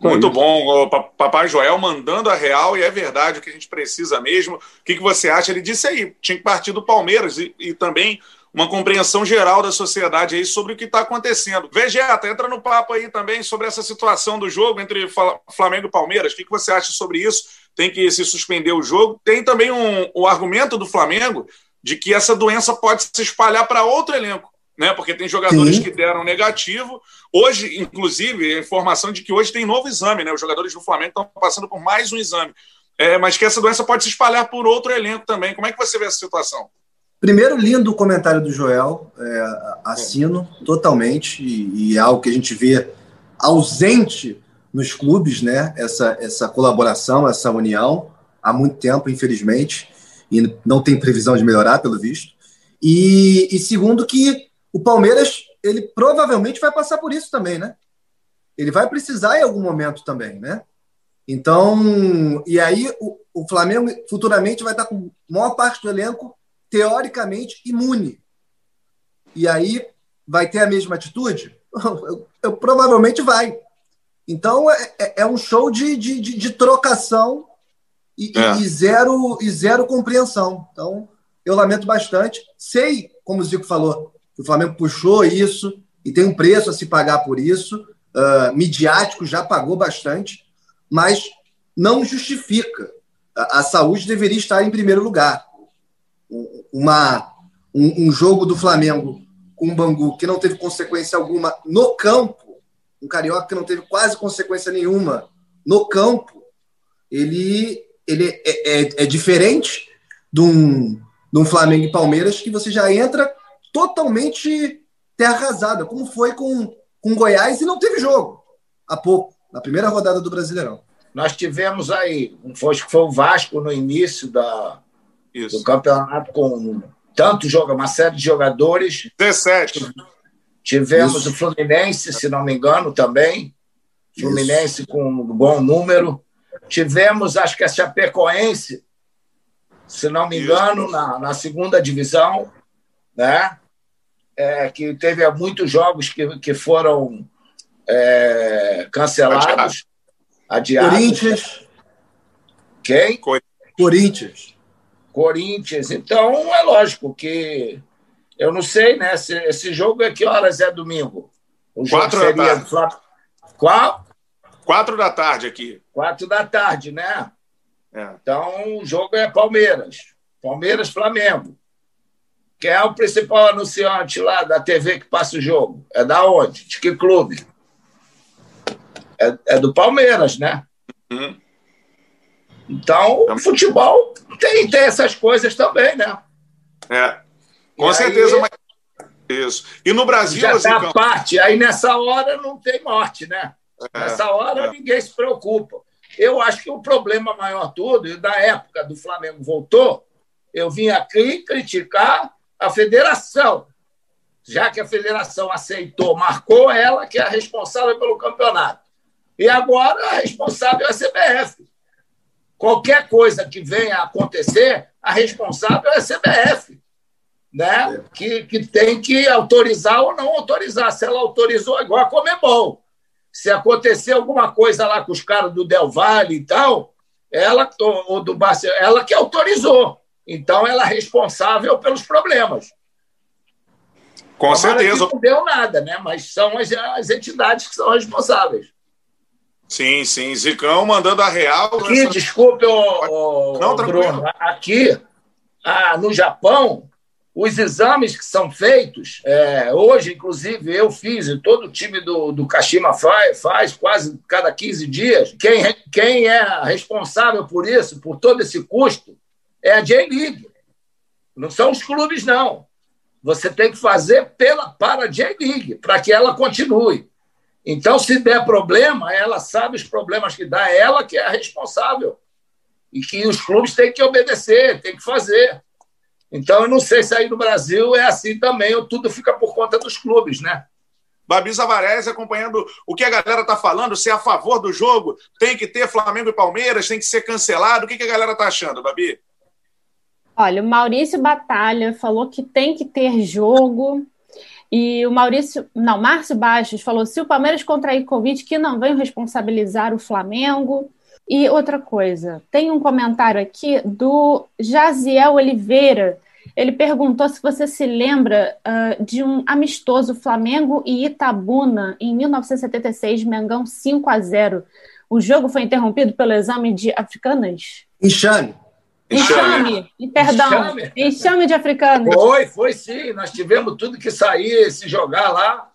Speaker 3: Muito bom, Papai Joel mandando a real, e é verdade o que a gente precisa mesmo. O que, que você acha? Ele disse aí, tinha que partir do Palmeiras e, e também uma compreensão geral da sociedade aí sobre o que está acontecendo. Vegeta, entra no papo aí também sobre essa situação do jogo entre Flamengo e Palmeiras. O que, que você acha sobre isso? Tem que se suspender o jogo. Tem também um, o argumento do Flamengo de que essa doença pode se espalhar para outro elenco. Né, porque tem jogadores Sim. que deram negativo. Hoje, inclusive, a informação de que hoje tem novo exame, né? Os jogadores do Flamengo estão passando por mais um exame. É, mas que essa doença pode se espalhar por outro elenco também. Como é que você vê essa situação?
Speaker 5: Primeiro, lindo o comentário do Joel, é, assino totalmente, e, e, é algo que a gente vê ausente nos clubes, né? Essa, essa colaboração, essa união, há muito tempo, infelizmente, e não tem previsão de melhorar, pelo visto. E, e segundo, que o Palmeiras, ele provavelmente vai passar por isso também, né? Ele vai precisar em algum momento também, né? Então, e aí o, o Flamengo futuramente vai estar com a maior parte do elenco teoricamente imune. E aí vai ter a mesma atitude? Eu, eu, provavelmente vai. Então é, é, é um show de, de, de, de trocação e, é. e, zero, e zero compreensão. Então eu lamento bastante. Sei, como o Zico falou, o Flamengo puxou isso e tem um preço a se pagar por isso. Uh, midiático já pagou bastante, mas não justifica. A, a saúde deveria estar em primeiro lugar uma, um, um, jogo do Flamengo com o Bangu que não teve consequência alguma no campo, um carioca que não teve quase consequência nenhuma no campo, ele, ele é, é, é diferente de um, de um Flamengo e Palmeiras que você já entra totalmente terra arrasada, como foi com, com Goiás e não teve jogo há pouco, na primeira rodada do Brasileirão.
Speaker 4: Nós tivemos aí, foi, foi o Vasco no início da, isso. do campeonato com tanto joga uma série de jogadores.
Speaker 3: 17.
Speaker 4: Tivemos Isso. o Fluminense, se não me engano, também. Fluminense Isso. com um bom número. Tivemos, acho que a Chapecoense, se não me engano, na, na segunda divisão, né? É, que teve muitos jogos que, que foram é, cancelados, adiados.
Speaker 5: Corinthians.
Speaker 4: Quem?
Speaker 5: Corinthians.
Speaker 4: Corinthians. Então, é lógico que eu não sei, né? Esse, esse jogo é que horas é domingo?
Speaker 3: O jogo Quatro seria da tarde.
Speaker 4: Qual?
Speaker 3: Quatro da tarde aqui.
Speaker 4: Quatro da tarde, né? É. Então, o jogo é Palmeiras. Palmeiras, Flamengo. Quem é o principal anunciante lá da TV que passa o jogo? É da onde? De que clube? É, é do Palmeiras, né? Uhum. Então, o futebol tem, tem essas coisas também, né?
Speaker 3: É. Com e certeza. Aí, mas... Isso. E no Brasil.
Speaker 4: Já assim, parte. Aí nessa hora não tem morte, né? É, nessa hora é. ninguém se preocupa. Eu acho que o problema maior todo, e da época do Flamengo voltou, eu vim aqui criticar a federação. Já que a federação aceitou, marcou ela, que é a responsável pelo campeonato. E agora a responsável é a CBF. Qualquer coisa que venha a acontecer, a responsável é a CBF, né? que, que tem que autorizar ou não autorizar. Se ela autorizou, igual a Comebol. Se acontecer alguma coisa lá com os caras do Del Valle e tal, ela, ou do Barcelona, ela que autorizou. Então, ela é responsável pelos problemas.
Speaker 3: Com Tomara certeza.
Speaker 4: não deu nada, né? mas são as, as entidades que são responsáveis.
Speaker 3: Sim, sim. Zicão mandando a real.
Speaker 4: Aqui, nessa... desculpe, o, o, Não, Bruno. Aqui, ah, no Japão, os exames que são feitos, é, hoje, inclusive, eu fiz, e todo o time do, do Kashima faz, faz quase cada 15 dias. Quem, quem é responsável por isso, por todo esse custo, é a J-League. Não são os clubes, não. Você tem que fazer pela, para a J-League, para que ela continue. Então, se der problema, ela sabe os problemas que dá, ela que é a responsável. E que os clubes têm que obedecer, têm que fazer. Então, eu não sei se aí no Brasil é assim também, ou tudo fica por conta dos clubes, né?
Speaker 3: Babi Zavarese acompanhando o que a galera está falando, se é a favor do jogo, tem que ter Flamengo e Palmeiras, tem que ser cancelado. O que, que a galera está achando, Babi?
Speaker 7: Olha, o Maurício Batalha falou que tem que ter jogo. E o Maurício, não, Márcio Baixos falou: se o Palmeiras contrair Covid, que não venham responsabilizar o Flamengo. E outra coisa, tem um comentário aqui do Jaziel Oliveira. Ele perguntou se você se lembra uh, de um amistoso Flamengo e Itabuna em 1976, Mengão 5 a 0. O jogo foi interrompido pelo exame de africanas?
Speaker 5: Enxame.
Speaker 7: Enxame, perdão, enxame. enxame de africanos.
Speaker 4: Foi, foi sim. Nós tivemos tudo que sair, se jogar lá.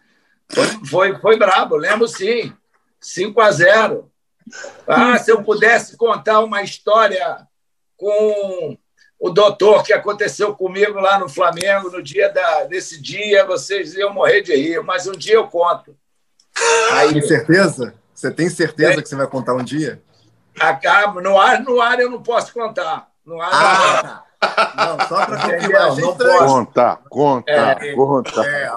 Speaker 4: Foi, foi, foi brabo, lembro sim. 5 a 0. Ah, se eu pudesse contar uma história com o doutor que aconteceu comigo lá no Flamengo no dia da, desse dia, vocês iam morrer de rir, mas um dia eu conto.
Speaker 5: Aí, tem certeza? Você tem certeza é, que você vai contar um dia?
Speaker 4: Acabo, no ar, no ar eu não posso contar. No ar ah.
Speaker 5: não, não só para confirmar,
Speaker 6: não pode. Conta, conta, é, conta. É,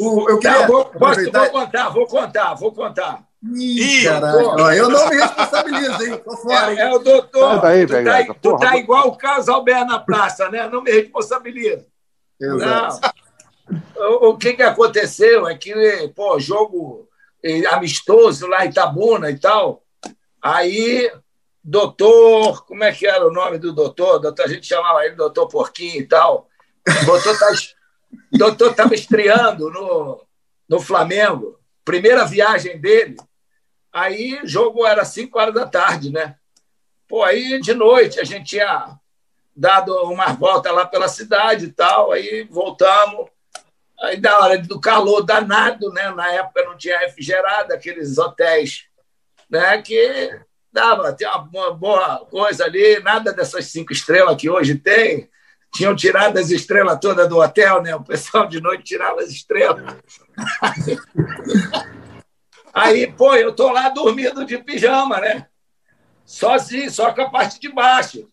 Speaker 4: o, eu queria tá, vou, posso, vou contar, vou contar, vou contar.
Speaker 5: Ih, caralho. Eu não me responsabilizo, hein? Tô fora,
Speaker 4: hein? É, é o doutor. Daí, tu, tá, tu tá igual o Carlos Alberto na praça, né? Não me responsabilizo. Exato. Não. O, o que, que aconteceu é que, pô, jogo eh, amistoso lá em Itabuna e tal, Aí, doutor, como é que era o nome do doutor? doutor a gente chamava ele doutor Porquinho e tal. O doutor tá estava estreando no, no Flamengo, primeira viagem dele. Aí o jogo era 5 horas da tarde, né? Pô, aí de noite a gente tinha dado uma volta lá pela cidade e tal, aí voltamos. Aí da hora do calor danado, né? Na época não tinha refrigerado, aqueles hotéis né, que dava, tinha uma boa coisa ali, nada dessas cinco estrelas que hoje tem. Tinham tirado as estrelas todas do hotel, né? O pessoal de noite tirava as estrelas. Aí, pô, eu tô lá dormindo de pijama, né? Sozinho, só com a parte de baixo.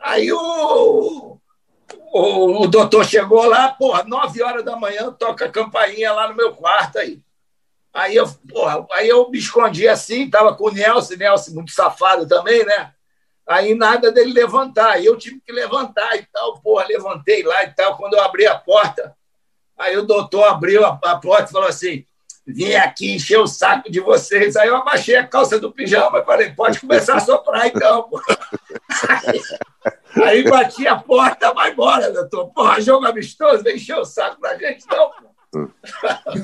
Speaker 4: Aí o, o, o doutor chegou lá, porra, nove horas da manhã, toca a campainha lá no meu quarto aí. Aí eu, porra, aí eu me escondi assim, tava com o Nelson, Nelson muito safado também, né? Aí nada dele levantar, aí eu tive que levantar e tal, porra, levantei lá e tal. Quando eu abri a porta, aí o doutor abriu a, a porta e falou assim: vim aqui encher o saco de vocês. Aí eu abaixei a calça do pijama e falei: pode começar a soprar então. Aí, aí bati a porta, vai embora, doutor. Porra, jogo amistoso, vem encher o saco da gente, não, pô.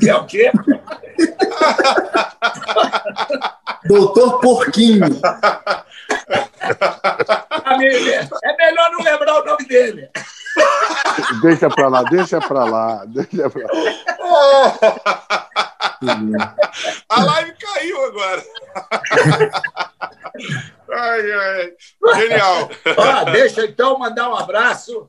Speaker 4: Que é o quê?
Speaker 5: Doutor Porquinho.
Speaker 4: É melhor não lembrar o nome dele.
Speaker 6: Deixa pra lá, deixa pra lá, deixa pra
Speaker 3: lá. A live caiu agora. Ai, ai. Genial.
Speaker 4: Ó, deixa então mandar um abraço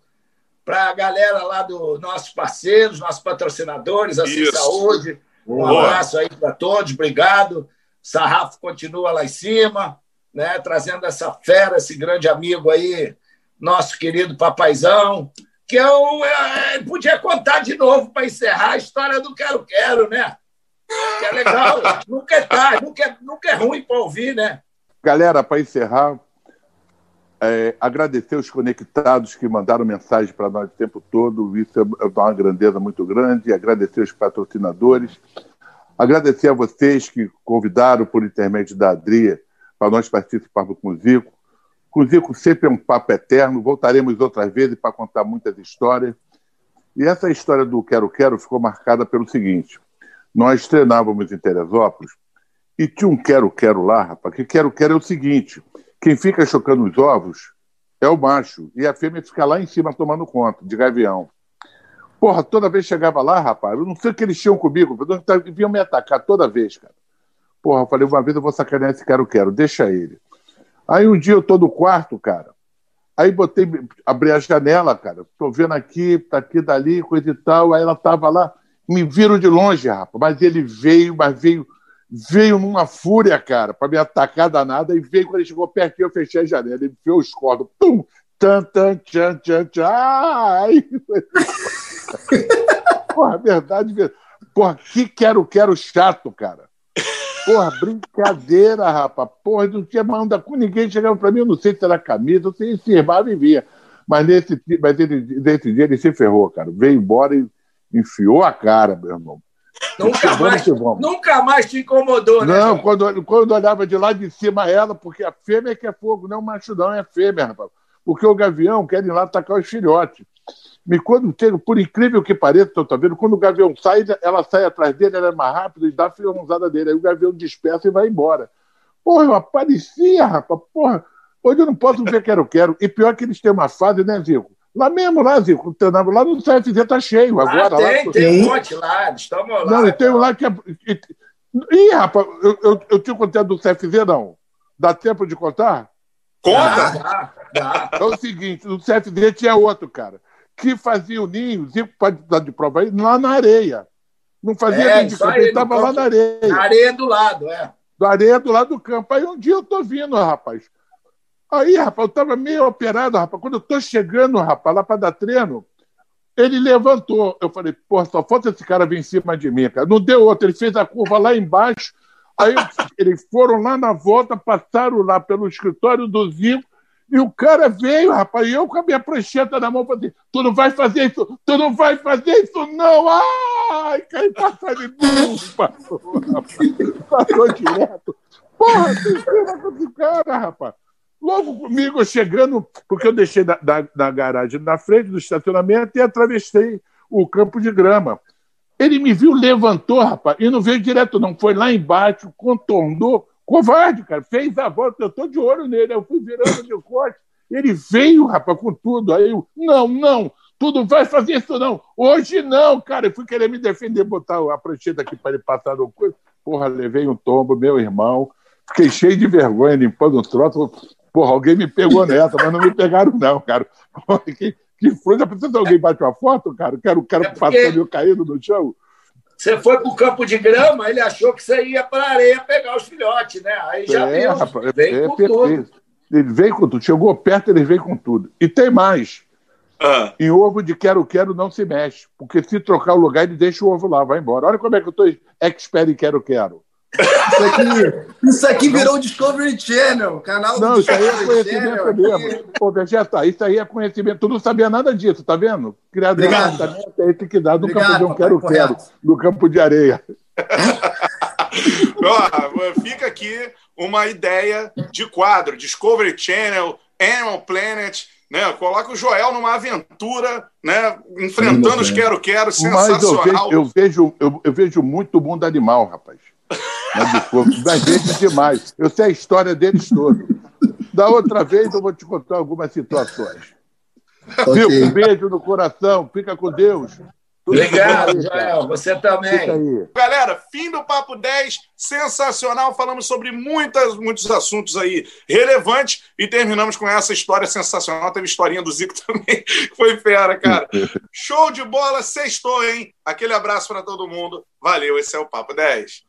Speaker 4: para a galera lá dos nossos parceiros, nossos patrocinadores, assim Isso. Saúde. Um Boa. abraço aí para todos, obrigado. Sarrafo continua lá em cima, né, trazendo essa fera, esse grande amigo aí, nosso querido papaizão, que eu, eu podia contar de novo para encerrar a história do Quero Quero, né? Que é legal, nunca é tarde, nunca é, nunca é ruim para ouvir, né?
Speaker 6: Galera, para encerrar, é, agradecer os conectados que mandaram mensagem para nós o tempo todo, isso é, é uma grandeza muito grande, agradecer os patrocinadores, agradecer a vocês que convidaram por intermédio da Adria para nós participarmos com o Zico. Com o Zico sempre é um papo eterno, voltaremos outras vezes para contar muitas histórias. E essa história do Quero Quero ficou marcada pelo seguinte, nós treinávamos em Teresópolis e tinha um Quero Quero lá, rapaz, que Quero Quero é o seguinte, quem fica chocando os ovos É o macho. E a fêmea fica lá em cima tomando conta, de gavião. Porra, toda vez chegava lá, rapaz, eu não sei o que eles tinham comigo, vinham me atacar toda vez, cara. Porra, eu falei, uma vez eu vou sacanear esse cara, eu quero, deixa ele. Aí um dia eu tô no quarto, cara. Aí botei, abri a janela, cara. Tô vendo aqui, tá aqui, dali, coisa e tal. Aí ela tava lá, me viram de longe, rapaz. Mas ele veio, mas veio, veio numa fúria, cara, para me atacar danada. E veio, quando ele chegou perto, eu fechei a janela. Ele enfiou os cordos. Pum! Tan, tan, tchan, tchan, tchan. Ai! Porra, verdade, verdade. Porra, que quero, quero chato, cara. Porra, brincadeira, rapaz. Porra, não tinha manda com ninguém. Chegava para mim, eu não sei se era camisa, se firmava e via. Mas nesse, mas ele, nesse dia ele se ferrou, cara. Veio embora e enfiou a cara, meu irmão.
Speaker 4: Nunca mais, nunca mais te incomodou,
Speaker 6: né? Não, quando, quando olhava de lá de cima ela, porque a fêmea é que é fogo, não é o macho, não, é a fêmea, rapaz. Porque o gavião quer ir lá atacar os filhotes. Me quando por incrível que pareça, tô, vendo, quando o gavião sai, ela sai atrás dele, ela é mais rápida e dá a filhãozada dele. Aí o gavião dispersa e vai embora. Porra, eu aparecia, rapaz. Porra, hoje eu não posso ver quero quero. E pior que eles têm uma fase, né, Zico? Lá mesmo, lá, Zico, lá no CFZ tá cheio agora.
Speaker 4: Ah, tem, lá, tem um monte lá, estamos lá.
Speaker 6: Não, e tem um lá que é. Ih, rapaz, eu, eu, eu tinha contado do CFZ, não. Dá tempo de contar?
Speaker 3: Conta!
Speaker 6: Dá, dá. É o seguinte, no CFZ tinha outro, cara que fazia o ninho, Zico pode dar de prova aí, lá na areia. Não fazia é, nem de campo, ele estava lá na areia.
Speaker 4: Na areia do lado, é.
Speaker 6: Da areia do lado do campo. Aí um dia eu tô vindo, rapaz. Aí, rapaz, eu estava meio operado, rapaz. Quando eu tô chegando, rapaz, lá para dar treino, ele levantou. Eu falei, pô, só falta esse cara vir em cima de mim, cara. Não deu outro, ele fez a curva lá embaixo. Aí eles foram lá na volta, passaram lá pelo escritório do Zico e o cara veio, rapaz, e eu com a minha prancheta na mão, falei, tu não vai fazer isso, tu não vai fazer isso, não! Ai, cai passando de passou, rapaz. Passou direto. Porra, que cena com esse cara, rapaz. Logo comigo, chegando, porque eu deixei da, da, da garagem na frente do estacionamento e atravessei o campo de grama. Ele me viu, levantou, rapaz, e não veio direto, não. Foi lá embaixo, contornou, Covarde, cara. Fez a volta, eu tô de olho nele. Eu fui virando de corte. Ele veio, rapaz, com tudo. Aí eu, não, não, tudo vai fazer isso não. Hoje não, cara. Eu fui querer me defender, botar a prancheta aqui para ele passar no coisa. Porra, levei um tombo, meu irmão. Fiquei cheio de vergonha, limpando o troço. Porra, alguém me pegou nessa, mas não me pegaram, não, cara. Que, que fruta. Precisa alguém bate uma foto, cara? Quero, quero é porque... passando eu caído no chão.
Speaker 4: Você foi para o campo de grama, ele achou que você ia para a areia pegar os filhotes, né? Aí já é, viu, rapaz, vem é, com tudo.
Speaker 6: Ele veio com tudo. Chegou perto, ele veio com tudo. E tem mais. Ah. Em ovo de quero-quero não se mexe. Porque se trocar o lugar, ele deixa o ovo lá, vai embora. Olha como é que eu estou expert em quero-quero.
Speaker 5: Isso aqui, isso aqui virou o Discovery Channel, canal
Speaker 6: Não, isso aí é conhecimento Channel, mesmo. Pô, Vegeta, isso aí é conhecimento. Tu não sabia nada disso, tá vendo? Criado exatamente é esse que dá no Obrigado, campo de um quero-quero, no campo de areia.
Speaker 3: Ó, fica aqui uma ideia de quadro: Discovery Channel, Animal Planet. Né? Coloca o Joel numa aventura, né? enfrentando os quero-quero, sensacional.
Speaker 6: Mas eu vejo, eu vejo, eu, eu vejo muito mundo animal, rapaz. Das vezes demais. Eu sei a história deles toda. Da outra vez eu vou te contar algumas situações. Okay. um beijo no coração, fica com Deus.
Speaker 4: Tudo Obrigado, Joel. Você também.
Speaker 3: Galera, fim do Papo 10, sensacional. Falamos sobre muitas, muitos assuntos aí relevantes e terminamos com essa história sensacional. Teve historinha do Zico também, que foi fera, cara. Show de bola, sextou, hein? Aquele abraço para todo mundo. Valeu, esse é o Papo 10.